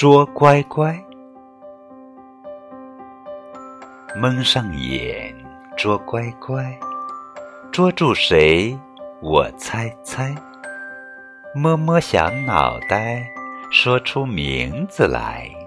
捉乖乖蒙上眼捉乖乖捉住谁我猜猜。摸摸小脑袋说出名字来。